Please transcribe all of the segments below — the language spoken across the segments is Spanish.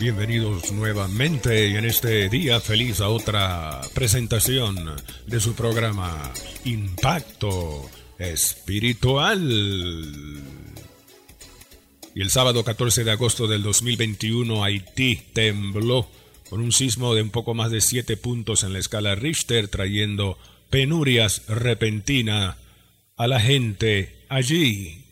Bienvenidos nuevamente y en este día feliz a otra presentación de su programa Impacto Espiritual. Y el sábado 14 de agosto del 2021 Haití tembló con un sismo de un poco más de 7 puntos en la escala Richter trayendo penurias repentinas a la gente allí.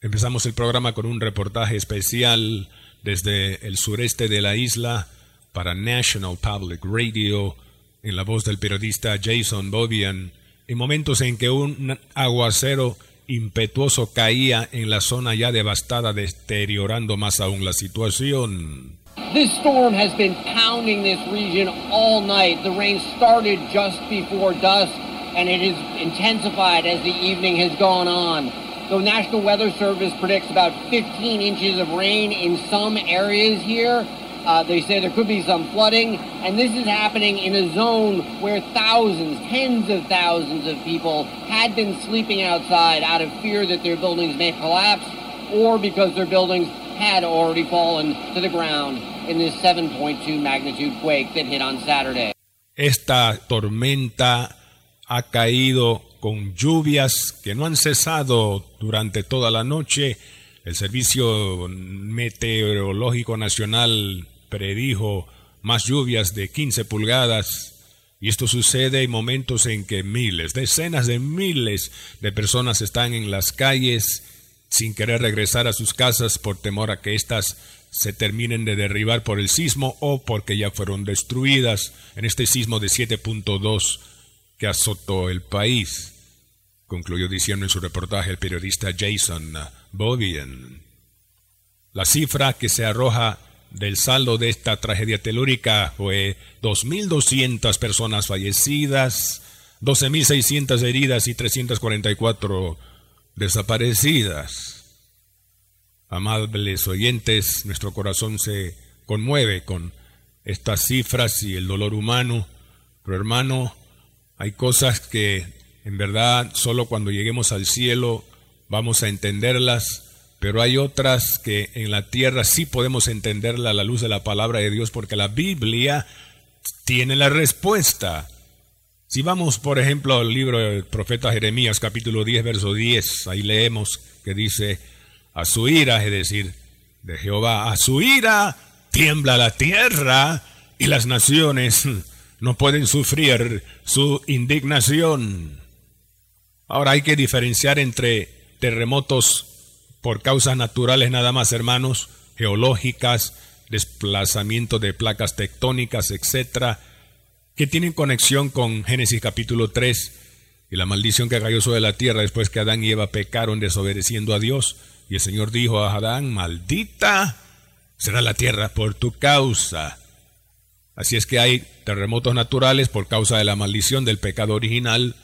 Empezamos el programa con un reportaje especial desde el sureste de la isla para National Public Radio en la voz del periodista Jason Bobian en momentos en que un aguacero impetuoso caía en la zona ya devastada deteriorando más aún la situación. This storm has been pounding this region all night. The rain started just before dusk and it has intensified as the evening has gone on. The National Weather Service predicts about 15 inches of rain in some areas here. Uh, they say there could be some flooding, and this is happening in a zone where thousands, tens of thousands of people had been sleeping outside out of fear that their buildings may collapse or because their buildings had already fallen to the ground in this 7.2 magnitude quake that hit on Saturday. Esta tormenta ha caído con lluvias que no han cesado durante toda la noche. El Servicio Meteorológico Nacional predijo más lluvias de 15 pulgadas. Y esto sucede en momentos en que miles, decenas de miles de personas están en las calles sin querer regresar a sus casas por temor a que éstas se terminen de derribar por el sismo o porque ya fueron destruidas en este sismo de 7.2 que azotó el país, concluyó diciendo en su reportaje el periodista Jason Bodian. La cifra que se arroja del saldo de esta tragedia telúrica fue 2.200 personas fallecidas, 12.600 heridas y 344 desaparecidas. Amables oyentes, nuestro corazón se conmueve con estas cifras y el dolor humano, pero hermano, hay cosas que en verdad solo cuando lleguemos al cielo vamos a entenderlas, pero hay otras que en la tierra sí podemos entenderla a la luz de la palabra de Dios porque la Biblia tiene la respuesta. Si vamos, por ejemplo, al libro del profeta Jeremías, capítulo 10, verso 10, ahí leemos que dice, a su ira, es decir, de Jehová, a su ira tiembla la tierra y las naciones no pueden sufrir su indignación. Ahora hay que diferenciar entre terremotos por causas naturales nada más, hermanos, geológicas, desplazamiento de placas tectónicas, etcétera, que tienen conexión con Génesis capítulo 3 y la maldición que cayó sobre la tierra después que Adán y Eva pecaron desobedeciendo a Dios. Y el Señor dijo a Adán, maldita será la tierra por tu causa. Así es que hay terremotos naturales por causa de la maldición del pecado original,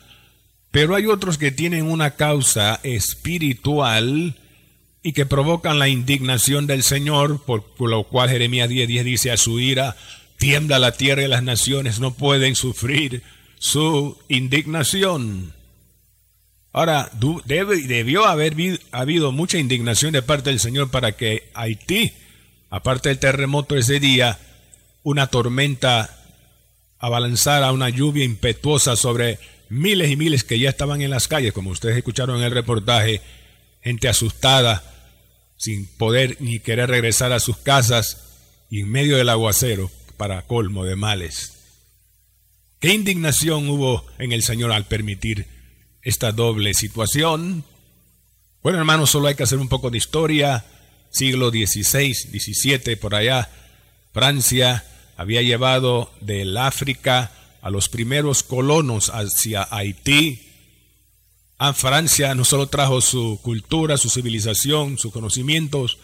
pero hay otros que tienen una causa espiritual y que provocan la indignación del Señor, por lo cual Jeremías 10:10 dice a su ira, tiembla la tierra y las naciones no pueden sufrir su indignación. Ahora, debió haber habido mucha indignación de parte del Señor para que Haití, aparte del terremoto ese día, una tormenta abalanzara una lluvia impetuosa sobre miles y miles que ya estaban en las calles, como ustedes escucharon en el reportaje, gente asustada, sin poder ni querer regresar a sus casas y en medio del aguacero para colmo de males. ¿Qué indignación hubo en el Señor al permitir esta doble situación? Bueno, hermanos, solo hay que hacer un poco de historia. Siglo XVI, XVII, por allá, Francia había llevado del África a los primeros colonos hacia Haití. A Francia no solo trajo su cultura, su civilización, sus conocimientos,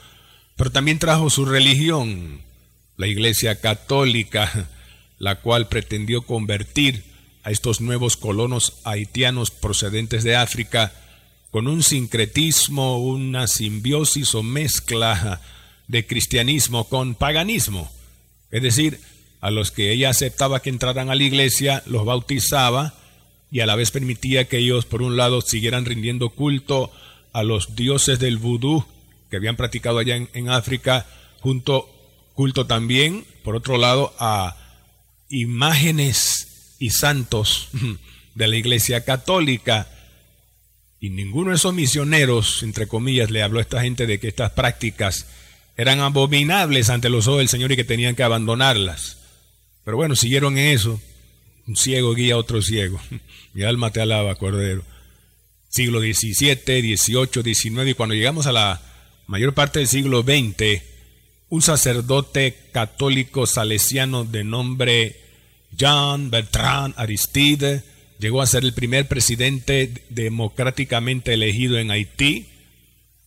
pero también trajo su religión. la Iglesia Católica, la cual pretendió convertir a estos nuevos colonos haitianos procedentes de África con un sincretismo, una simbiosis o mezcla de cristianismo con paganismo. Es decir, a los que ella aceptaba que entraran a la iglesia, los bautizaba y a la vez permitía que ellos, por un lado, siguieran rindiendo culto a los dioses del vudú que habían practicado allá en, África, junto culto también, por otro lado, a imágenes y santos de la iglesia católica. Y ninguno de esos misioneros, entre comillas, le habló a esta gente de que estas prácticas eran abominables ante los ojos del Señor y que tenían que abandonarlas. Pero bueno, siguieron en eso. Un ciego guía a otro ciego. Mi alma te alaba, Cordero. Siglo XVII, XVIII, XIX y cuando llegamos a la mayor parte del siglo XX, un sacerdote católico salesiano de nombre Jean Bertrand Aristide llegó a ser el primer presidente democráticamente elegido en Haití.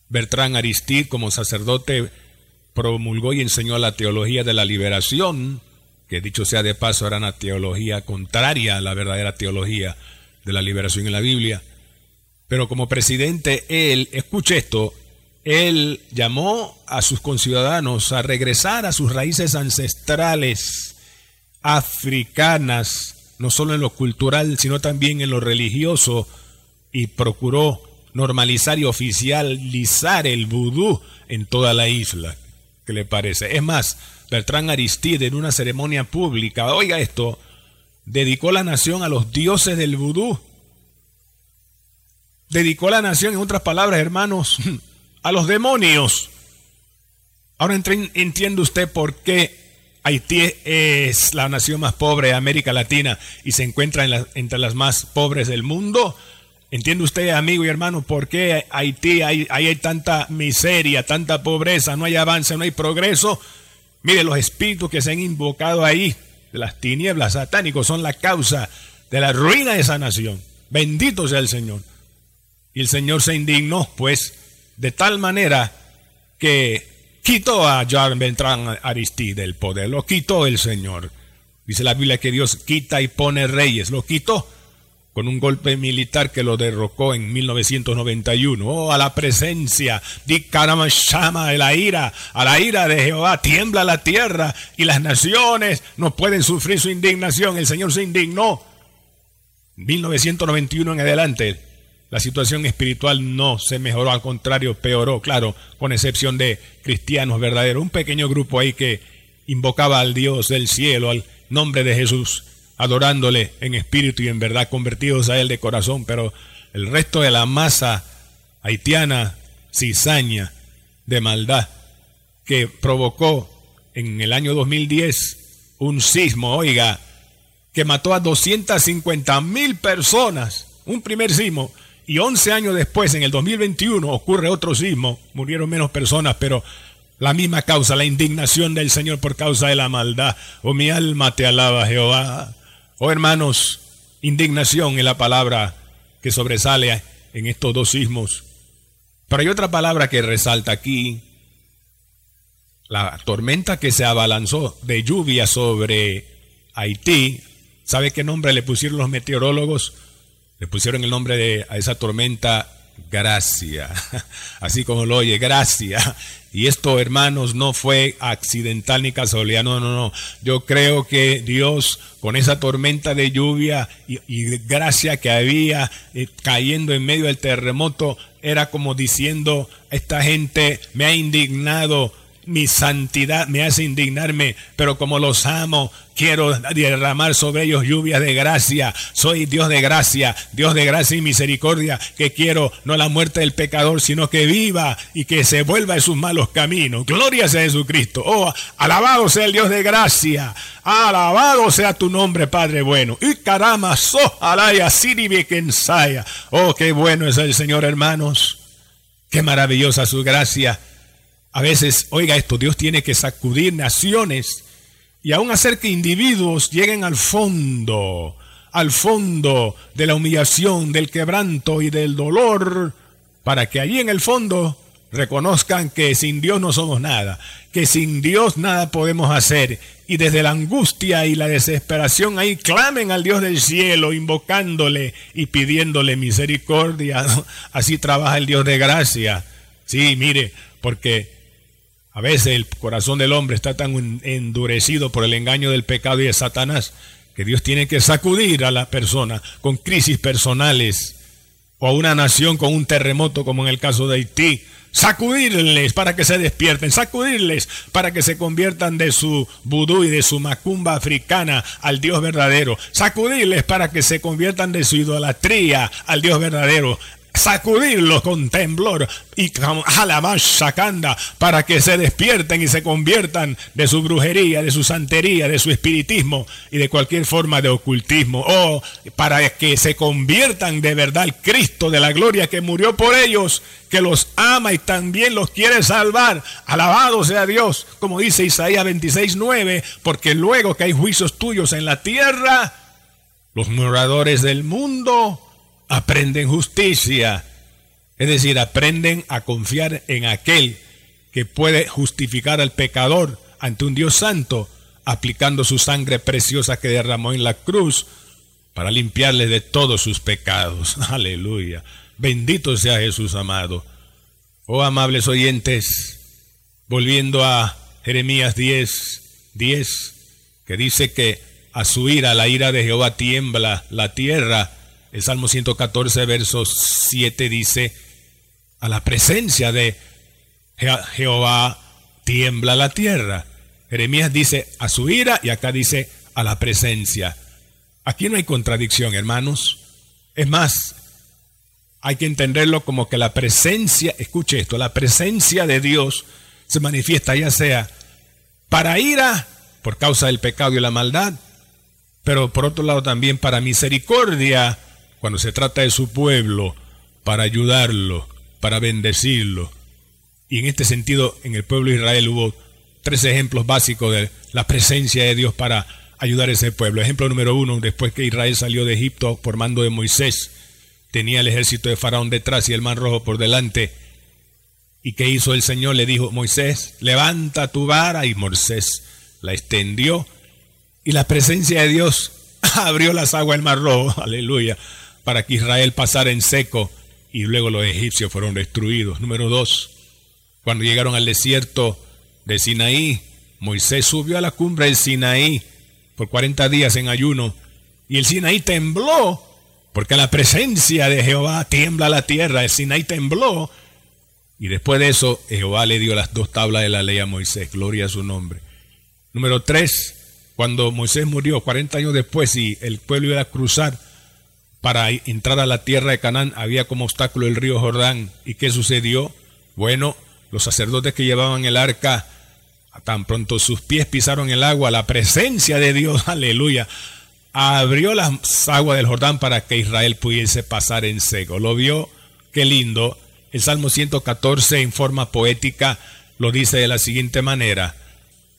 Bertrand Aristide, como sacerdote, promulgó y enseñó la teología de la liberación, que dicho sea de paso era una teología contraria a la verdadera teología de la liberación en la Biblia. Pero como presidente, él, escuche esto, él llamó a sus conciudadanos a regresar a sus raíces ancestrales africanas, no solo en lo cultural, sino también en lo religioso, y procuró normalizar y oficializar el vudú en toda la isla. ¿Qué le parece? Es más, Bertrand Aristide en una ceremonia pública, oiga esto, dedicó la nación a los dioses del vudú. Dedicó la nación, en otras palabras, hermanos, a los demonios. Ahora entiende usted por qué Haití es la nación más pobre de América Latina y se encuentra entre las más pobres del mundo. ¿Entiende usted, amigo y hermano, por qué Haití hay, hay tanta miseria, tanta pobreza, no hay avance, no hay progreso? Mire, los espíritus que se han invocado ahí, de las tinieblas satánicos, son la causa de la ruina de esa nación. Bendito sea el Señor. Y el Señor se indignó, pues, de tal manera que quitó a Jan Beltrán Aristide el poder, lo quitó el Señor. Dice la Biblia que Dios quita y pone reyes, lo quitó con un golpe militar que lo derrocó en 1991. Oh, a la presencia, di llama de la ira, a la ira de Jehová, tiembla la tierra y las naciones no pueden sufrir su indignación. El Señor se indignó. 1991 en adelante, la situación espiritual no se mejoró, al contrario, peoró, claro, con excepción de cristianos verdaderos, un pequeño grupo ahí que invocaba al Dios del cielo, al nombre de Jesús adorándole en espíritu y en verdad, convertidos a Él de corazón, pero el resto de la masa haitiana, cizaña, de maldad, que provocó en el año 2010 un sismo, oiga, que mató a 250 mil personas, un primer sismo, y 11 años después, en el 2021, ocurre otro sismo, murieron menos personas, pero la misma causa, la indignación del Señor por causa de la maldad. Oh, mi alma te alaba, Jehová. Oh hermanos, indignación es la palabra que sobresale en estos dos sismos. Pero hay otra palabra que resalta aquí. La tormenta que se abalanzó de lluvia sobre Haití. ¿Sabe qué nombre le pusieron los meteorólogos? Le pusieron el nombre de, a esa tormenta gracia. Así como lo oye, gracia. Y esto, hermanos, no fue accidental ni casualidad. No, no, no. Yo creo que Dios, con esa tormenta de lluvia y, gracia que había eh, cayendo en medio del terremoto, era como diciendo, esta gente me ha indignado mi santidad me hace indignarme, pero como los amo, quiero derramar sobre ellos lluvias de gracia. Soy Dios de gracia, Dios de gracia y misericordia, que quiero no la muerte del pecador, sino que viva y que se vuelva de sus malos caminos. Gloria sea Jesucristo. Oh, alabado sea el Dios de gracia. Alabado sea tu nombre, Padre bueno. Y caramba, so alaya, ensaya. Oh, qué bueno es el Señor, hermanos. Qué maravillosa su gracia a veces, oiga esto, Dios tiene que sacudir naciones y aún hacer que individuos lleguen al fondo, al fondo de la humillación, del quebranto y del dolor, para que allí en el fondo reconozcan que sin Dios no somos nada, que sin Dios nada podemos hacer. Y desde la angustia y la desesperación ahí clamen al Dios del cielo, invocándole y pidiéndole misericordia. Así trabaja el Dios de gracia. Sí, mire, porque a veces el corazón del hombre está tan endurecido por el engaño del pecado y de Satanás que Dios tiene que sacudir a la persona con crisis personales o a una nación con un terremoto como en el caso de Haití. Sacudirles para que se despierten, sacudirles para que se conviertan de su vudú y de su macumba africana al Dios verdadero, sacudirles para que se conviertan de su idolatría al Dios verdadero, sacudirlos con temblor y sacanda para que se despierten y se conviertan de su brujería, de su santería, de su espiritismo y de cualquier forma de ocultismo. O para que se conviertan de verdad al Cristo de la gloria que murió por ellos, que los ama y también los quiere salvar. Alabado sea Dios, como dice Isaías 26:9, porque luego que hay juicios tuyos en la tierra, los moradores del mundo aprenden justicia, es decir, aprenden a confiar en aquel que puede justificar al pecador ante un Dios santo, aplicando su sangre preciosa que derramó en la cruz para limpiarle de todos sus pecados. Aleluya. Bendito sea Jesús amado. Oh amables oyentes, volviendo a Jeremías 10, 10, que dice que a su ira, la ira de Jehová tiembla la tierra el Salmo 114, verso 7 dice, a la presencia de Jehová tiembla la tierra. Jeremías dice a su ira y acá dice a la presencia. Aquí no hay contradicción, hermanos. Es más, hay que entenderlo como que la presencia, escuche esto, la presencia de Dios se manifiesta ya sea para ira por causa del pecado y la maldad, pero por otro lado también para misericordia cuando se trata de su pueblo, para ayudarlo, para bendecirlo. Y en este sentido, en el pueblo de Israel hubo tres ejemplos básicos de la presencia de Dios para ayudar a ese pueblo. Ejemplo número uno, después que Israel salió de Egipto por mando de Moisés, tenía el ejército de Faraón detrás y el mar rojo por delante. ¿Y qué hizo el Señor? Le dijo, Moisés, levanta tu vara y Moisés la extendió y la presencia de Dios abrió las aguas del mar rojo. Aleluya para que Israel pasara en seco y luego los egipcios fueron destruidos. Número dos, cuando llegaron al desierto de Sinaí, Moisés subió a la cumbre del Sinaí por 40 días en ayuno y el Sinaí tembló porque la presencia de Jehová tiembla la tierra, el Sinaí tembló y después de eso Jehová le dio las dos tablas de la ley a Moisés, gloria a su nombre. Número tres, cuando Moisés murió 40 años después y el pueblo iba a cruzar, para entrar a la tierra de Canaán había como obstáculo el río Jordán. ¿Y qué sucedió? Bueno, los sacerdotes que llevaban el arca, tan pronto sus pies pisaron el agua, la presencia de Dios, aleluya, abrió las aguas del Jordán para que Israel pudiese pasar en seco. ¿Lo vio? Qué lindo. El Salmo 114 en forma poética lo dice de la siguiente manera.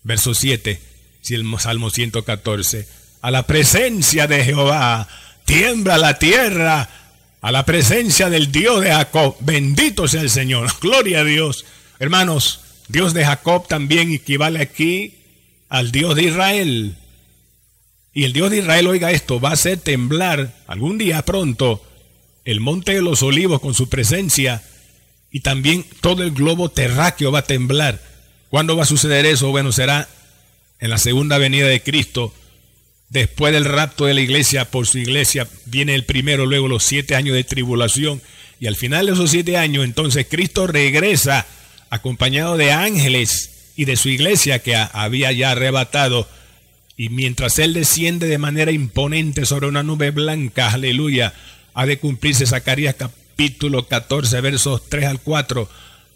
Verso 7, si el Salmo 114, a la presencia de Jehová tiembla la tierra a la presencia del Dios de Jacob. Bendito sea el Señor. Gloria a Dios. Hermanos, Dios de Jacob también equivale aquí al Dios de Israel. Y el Dios de Israel, oiga esto, va a hacer temblar algún día pronto el monte de los olivos con su presencia y también todo el globo terráqueo va a temblar. ¿Cuándo va a suceder eso? Bueno, será en la segunda venida de Cristo Después del rapto de la iglesia por su iglesia viene el primero, luego los siete años de tribulación. Y al final de esos siete años, entonces Cristo regresa acompañado de ángeles y de su iglesia que había ya arrebatado. Y mientras Él desciende de manera imponente sobre una nube blanca, aleluya, ha de cumplirse Zacarías capítulo 14, versos 3 al 4,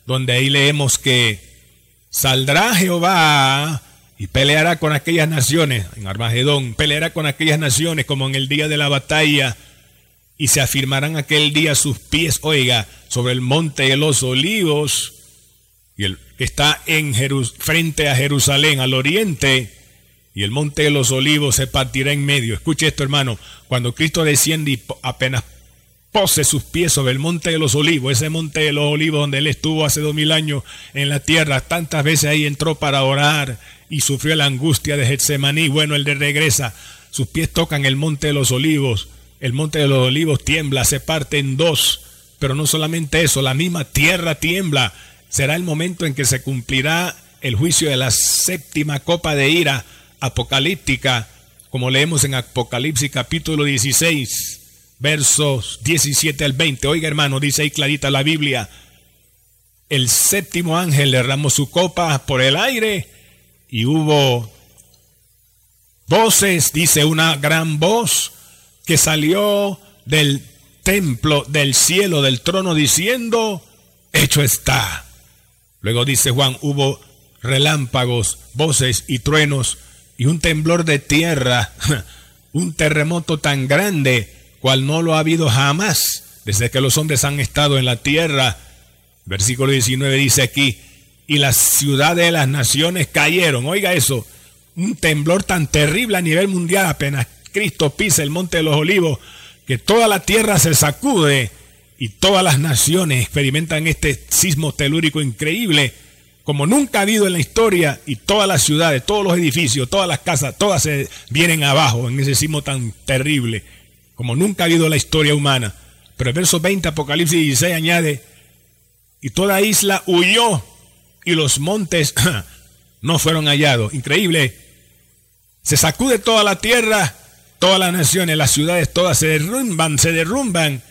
donde ahí leemos que saldrá Jehová y peleará con aquellas naciones, en Armagedón, peleará con aquellas naciones como en el día de la batalla, y se afirmarán aquel día sus pies, oiga, sobre el monte de los olivos, y el que está en frente a Jerusalén, al oriente, y el monte de los olivos se partirá en medio. Escuche esto, hermano, cuando Cristo desciende y apenas pose sus pies sobre el monte de los olivos, ese monte de los olivos donde él estuvo hace dos mil años en la tierra, tantas veces ahí entró para orar y sufrió la angustia de Getsemaní, bueno, él de regresa, sus pies tocan el monte de los olivos, el monte de los olivos tiembla, se parte en dos, pero no solamente eso, la misma tierra tiembla, será el momento en que se cumplirá el juicio de la séptima copa de ira apocalíptica, como leemos en Apocalipsis capítulo 16 versos 17 al 20. Oiga hermano, dice ahí clarita la Biblia, el séptimo ángel derramó su copa por el aire y hubo voces, dice una gran voz que salió del templo, del cielo, del trono, diciendo, hecho está. Luego dice Juan, hubo relámpagos, voces y truenos y un temblor de tierra, un terremoto tan grande cual no lo ha habido jamás desde que los hombres han estado en la tierra. Versículo 19 dice aquí, y las ciudades de las naciones cayeron. Oiga eso, un temblor tan terrible a nivel mundial apenas Cristo pisa el monte de los olivos, que toda la tierra se sacude y todas las naciones experimentan este sismo telúrico increíble, como nunca ha habido en la historia, y todas las ciudades, todos los edificios, todas las casas, todas se vienen abajo en ese sismo tan terrible como nunca ha habido en la historia humana. Pero el verso 20, Apocalipsis 16 añade, y toda isla huyó y los montes no fueron hallados. Increíble. Se sacude toda la tierra, todas las naciones, las ciudades todas se derrumban, se derrumban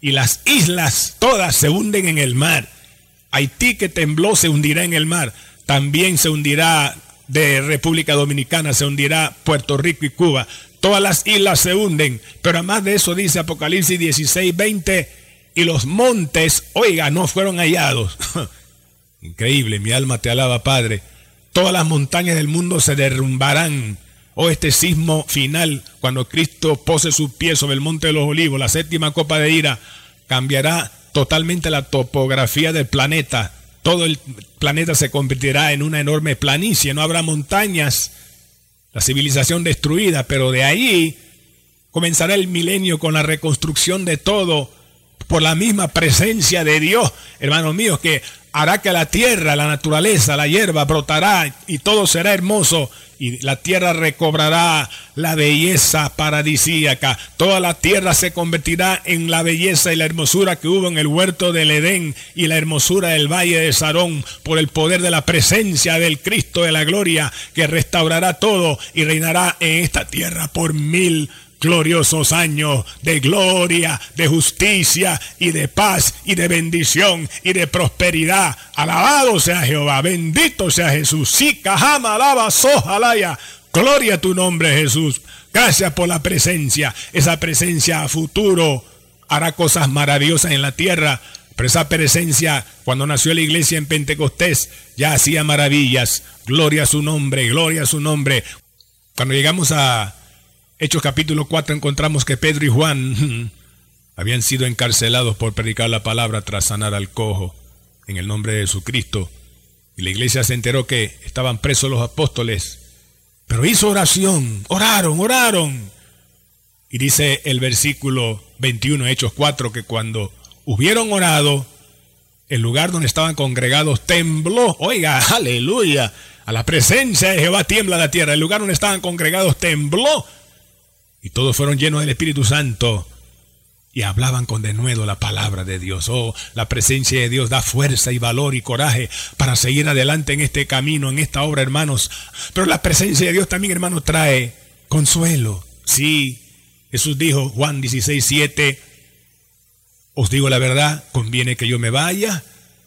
y las islas todas se hunden en el mar. Haití que tembló se hundirá en el mar. También se hundirá de República Dominicana, se hundirá Puerto Rico y Cuba todas las islas se hunden, pero además de eso dice Apocalipsis 16, 20, y los montes, oiga, no fueron hallados. Increíble, mi alma te alaba, Padre. Todas las montañas del mundo se derrumbarán. Oh, este sismo final, cuando Cristo pose sus pies sobre el monte de los olivos, la séptima copa de ira, cambiará totalmente la topografía del planeta. Todo el planeta se convertirá en una enorme planicie, no habrá montañas la civilización destruida, pero de ahí comenzará el milenio con la reconstrucción de todo por la misma presencia de Dios, hermanos míos, que hará que la tierra, la naturaleza, la hierba brotará y todo será hermoso y la tierra recobrará la belleza paradisíaca. Toda la tierra se convertirá en la belleza y la hermosura que hubo en el huerto del Edén y la hermosura del valle de Sarón por el poder de la presencia del Cristo de la gloria que restaurará todo y reinará en esta tierra por mil gloriosos años de gloria, de justicia y de paz y de bendición y de prosperidad. Alabado sea Jehová, bendito sea Jesús. Sí, cajama, alaba, sojalaya. Gloria a tu nombre, Jesús. Gracias por la presencia. Esa presencia a futuro hará cosas maravillosas en la tierra. Pero esa presencia, cuando nació la iglesia en Pentecostés, ya hacía maravillas. Gloria a su nombre, gloria a su nombre. Cuando llegamos a Hechos capítulo 4 encontramos que Pedro y Juan habían sido encarcelados por predicar la palabra tras sanar al cojo en el nombre de Jesucristo. Y la iglesia se enteró que estaban presos los apóstoles. Pero hizo oración, oraron, oraron. Y dice el versículo 21, Hechos 4, que cuando hubieron orado, el lugar donde estaban congregados tembló. Oiga, aleluya. A la presencia de Jehová tiembla la tierra. El lugar donde estaban congregados tembló y todos fueron llenos del Espíritu Santo y hablaban con denuedo la palabra de Dios. Oh, la presencia de Dios da fuerza y valor y coraje para seguir adelante en este camino, en esta obra, hermanos. Pero la presencia de Dios también, hermanos, trae consuelo. Sí, Jesús dijo, Juan 16, 7, os digo la verdad, conviene que yo me vaya,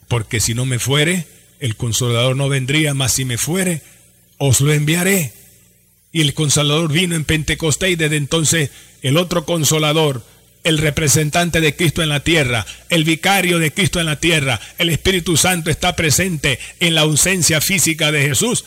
porque si no me fuere, el consolador no vendría, mas si me fuere, os lo enviaré. Y el consolador vino en Pentecostés y desde entonces el otro consolador, el representante de Cristo en la tierra, el vicario de Cristo en la tierra, el Espíritu Santo está presente en la ausencia física de Jesús.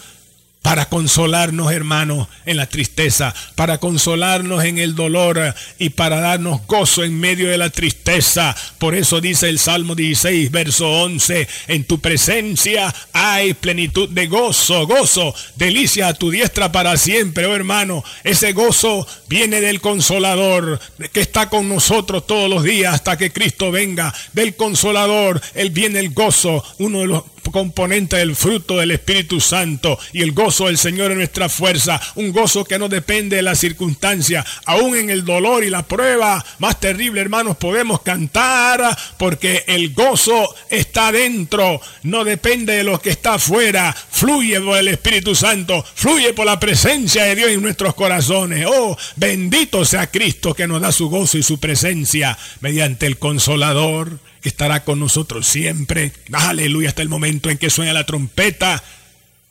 Para consolarnos, hermanos, en la tristeza, para consolarnos en el dolor y para darnos gozo en medio de la tristeza. Por eso dice el Salmo 16, verso 11, en tu presencia hay plenitud de gozo, gozo, delicia a tu diestra para siempre, oh hermano. Ese gozo viene del consolador que está con nosotros todos los días hasta que Cristo venga. Del consolador, él viene el gozo, uno de los componente del fruto del Espíritu Santo y el gozo del Señor en nuestra fuerza, un gozo que no depende de la circunstancia, aún en el dolor y la prueba más terrible, hermanos, podemos cantar porque el gozo está dentro, no depende de lo que está afuera, fluye por el Espíritu Santo, fluye por la presencia de Dios en nuestros corazones. Oh, bendito sea Cristo que nos da su gozo y su presencia mediante el consolador que estará con nosotros siempre. Aleluya, hasta el momento en que suena la trompeta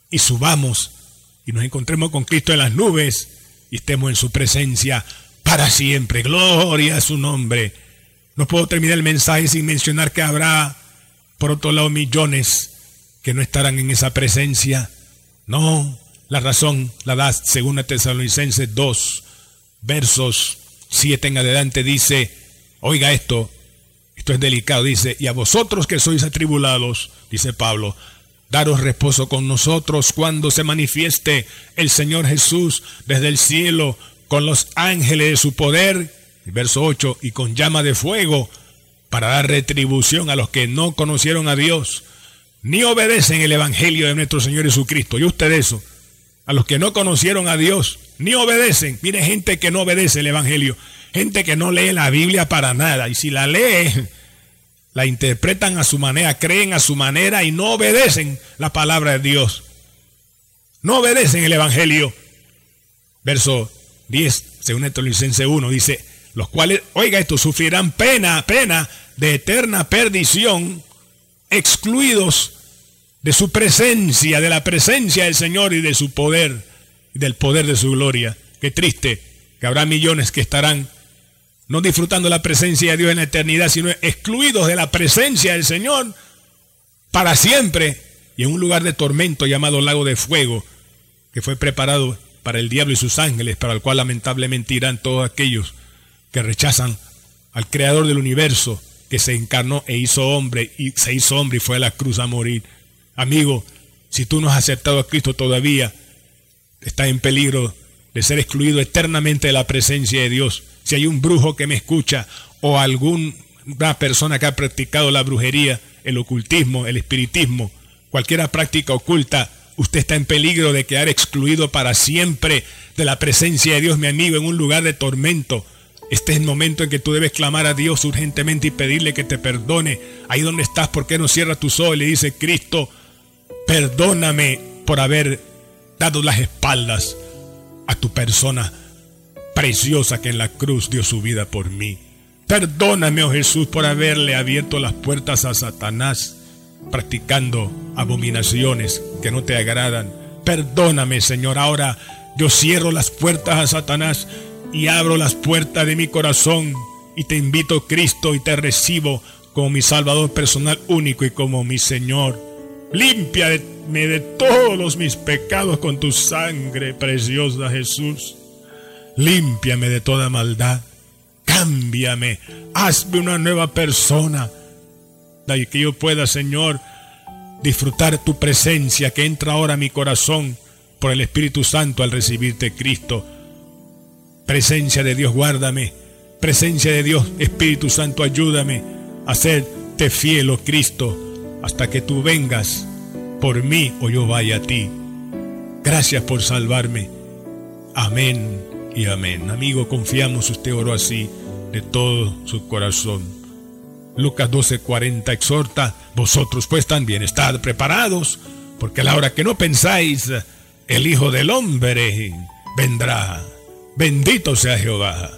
y subamos y nos encontremos con Cristo en las nubes y estemos en su presencia para siempre. Gloria a su nombre. No puedo terminar el mensaje sin mencionar que habrá, por otro lado, millones que no estarán en esa presencia. No, la razón la da según Tesalonicenses 2, versos 7 en adelante, dice, oiga esto, es delicado, dice, y a vosotros que sois atribulados, dice Pablo, daros reposo con nosotros cuando se manifieste el Señor Jesús desde el cielo con los ángeles de su poder, verso 8, y con llama de fuego, para dar retribución a los que no conocieron a Dios, ni obedecen el Evangelio de nuestro Señor Jesucristo. Y usted eso, a los que no conocieron a Dios, ni obedecen. Mire gente que no obedece el Evangelio. Gente que no lee la Biblia para nada. Y si la lee, la interpretan a su manera, creen a su manera y no obedecen la palabra de Dios. No obedecen el Evangelio. Verso 10, según licencia 1, dice, los cuales, oiga esto, sufrirán pena, pena de eterna perdición, excluidos de su presencia, de la presencia del Señor y de su poder, y del poder de su gloria. Qué triste que habrá millones que estarán no disfrutando la presencia de Dios en la eternidad, sino excluidos de la presencia del Señor para siempre y en un lugar de tormento llamado lago de fuego, que fue preparado para el diablo y sus ángeles, para el cual lamentablemente irán todos aquellos que rechazan al creador del universo, que se encarnó e hizo hombre y se hizo hombre y fue a la cruz a morir. Amigo, si tú no has aceptado a Cristo todavía, estás en peligro de ser excluido eternamente de la presencia de Dios si hay un brujo que me escucha o alguna persona que ha practicado la brujería, el ocultismo, el espiritismo, cualquier práctica oculta, usted está en peligro de quedar excluido para siempre de la presencia de Dios, mi amigo, en un lugar de tormento. Este es el momento en que tú debes clamar a Dios urgentemente y pedirle que te perdone. Ahí donde estás, ¿por qué no cierras tus ojos y le dice, Cristo, perdóname por haber dado las espaldas a tu persona? Preciosa que en la cruz dio su vida por mí. Perdóname, oh Jesús, por haberle abierto las puertas a Satanás, practicando abominaciones que no te agradan. Perdóname, Señor. Ahora yo cierro las puertas a Satanás y abro las puertas de mi corazón y te invito, Cristo, y te recibo como mi Salvador personal único y como mi Señor. Límpiame de todos mis pecados con tu sangre preciosa, Jesús. Límpiame de toda maldad. Cámbiame. Hazme una nueva persona. Y que yo pueda, Señor, disfrutar tu presencia que entra ahora a mi corazón por el Espíritu Santo al recibirte, Cristo. Presencia de Dios, guárdame. Presencia de Dios, Espíritu Santo, ayúdame a serte fiel, oh Cristo, hasta que tú vengas por mí o yo vaya a ti. Gracias por salvarme. Amén y amén. Amigo, confiamos, usted oró así de todo su corazón. Lucas 12:40 exhorta, vosotros pues también estad preparados, porque a la hora que no pensáis, el Hijo del Hombre vendrá. Bendito sea Jehová.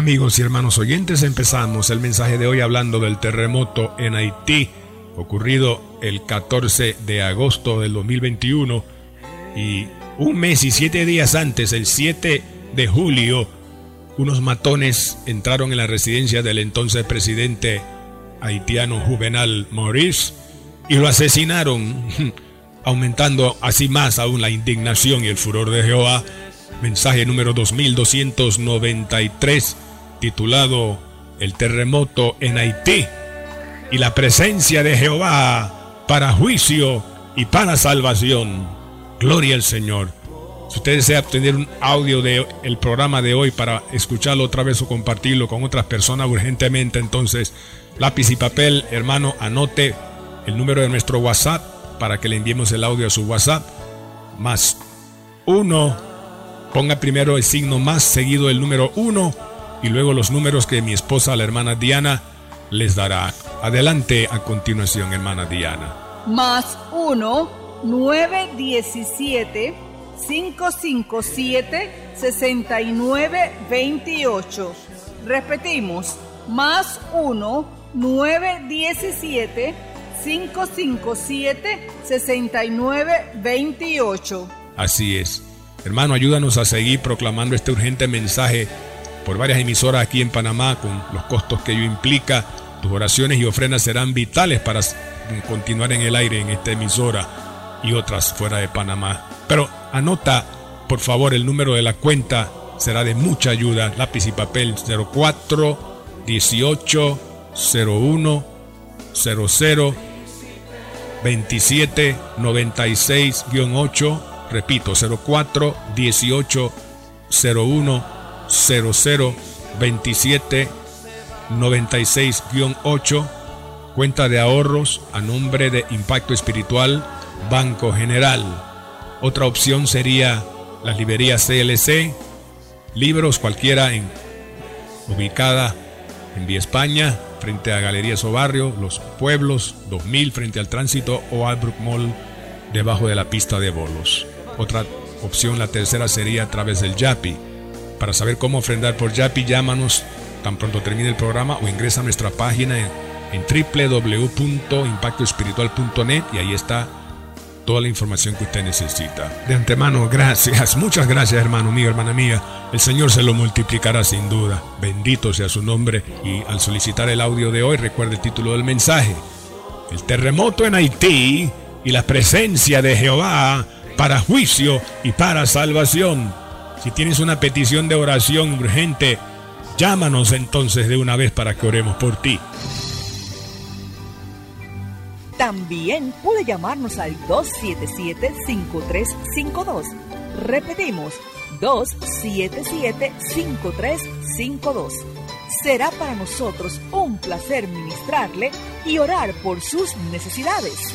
Amigos y hermanos oyentes, empezamos el mensaje de hoy hablando del terremoto en Haití, ocurrido el 14 de agosto del 2021 y un mes y siete días antes, el 7 de julio, unos matones entraron en la residencia del entonces presidente haitiano Juvenal Maurice y lo asesinaron, aumentando así más aún la indignación y el furor de Jehová. Mensaje número 2293, titulado El terremoto en Haití y la presencia de Jehová para juicio y para salvación. Gloria al Señor. Si usted desea obtener un audio del el programa de hoy para escucharlo otra vez o compartirlo con otras personas urgentemente, entonces lápiz y papel, hermano, anote el número de nuestro WhatsApp para que le enviemos el audio a su WhatsApp. Más uno Ponga primero el signo más, seguido el número 1 y luego los números que mi esposa, la hermana Diana, les dará. Adelante a continuación, hermana Diana. Más 1, 917 557 6928. Repetimos, más 1, 917 557 6928. Así es. Hermano, ayúdanos a seguir proclamando este urgente mensaje por varias emisoras aquí en Panamá con los costos que ello implica. Tus oraciones y ofrendas serán vitales para continuar en el aire en esta emisora y otras fuera de Panamá. Pero anota, por favor, el número de la cuenta será de mucha ayuda. Lápiz y papel 04 18 01 00 27 96 8 Repito, 04 18 01 00 27 96-8, cuenta de ahorros a nombre de Impacto Espiritual, Banco General. Otra opción sería la librería CLC, libros cualquiera en, ubicada en Vía España, frente a Galerías o Barrio, Los Pueblos, 2000 frente al tránsito o Albrook Mall, debajo de la pista de bolos. Otra opción, la tercera, sería a través del YAPI. Para saber cómo ofrendar por YAPI, llámanos tan pronto termine el programa o ingresa a nuestra página en, en www.impactoespiritual.net y ahí está toda la información que usted necesita. De antemano, gracias, muchas gracias hermano mío, hermana mía. El Señor se lo multiplicará sin duda. Bendito sea su nombre. Y al solicitar el audio de hoy, recuerde el título del mensaje. El terremoto en Haití y la presencia de Jehová para juicio y para salvación. Si tienes una petición de oración urgente, llámanos entonces de una vez para que oremos por ti. También puede llamarnos al 277-5352. Repetimos, 277-5352. Será para nosotros un placer ministrarle y orar por sus necesidades.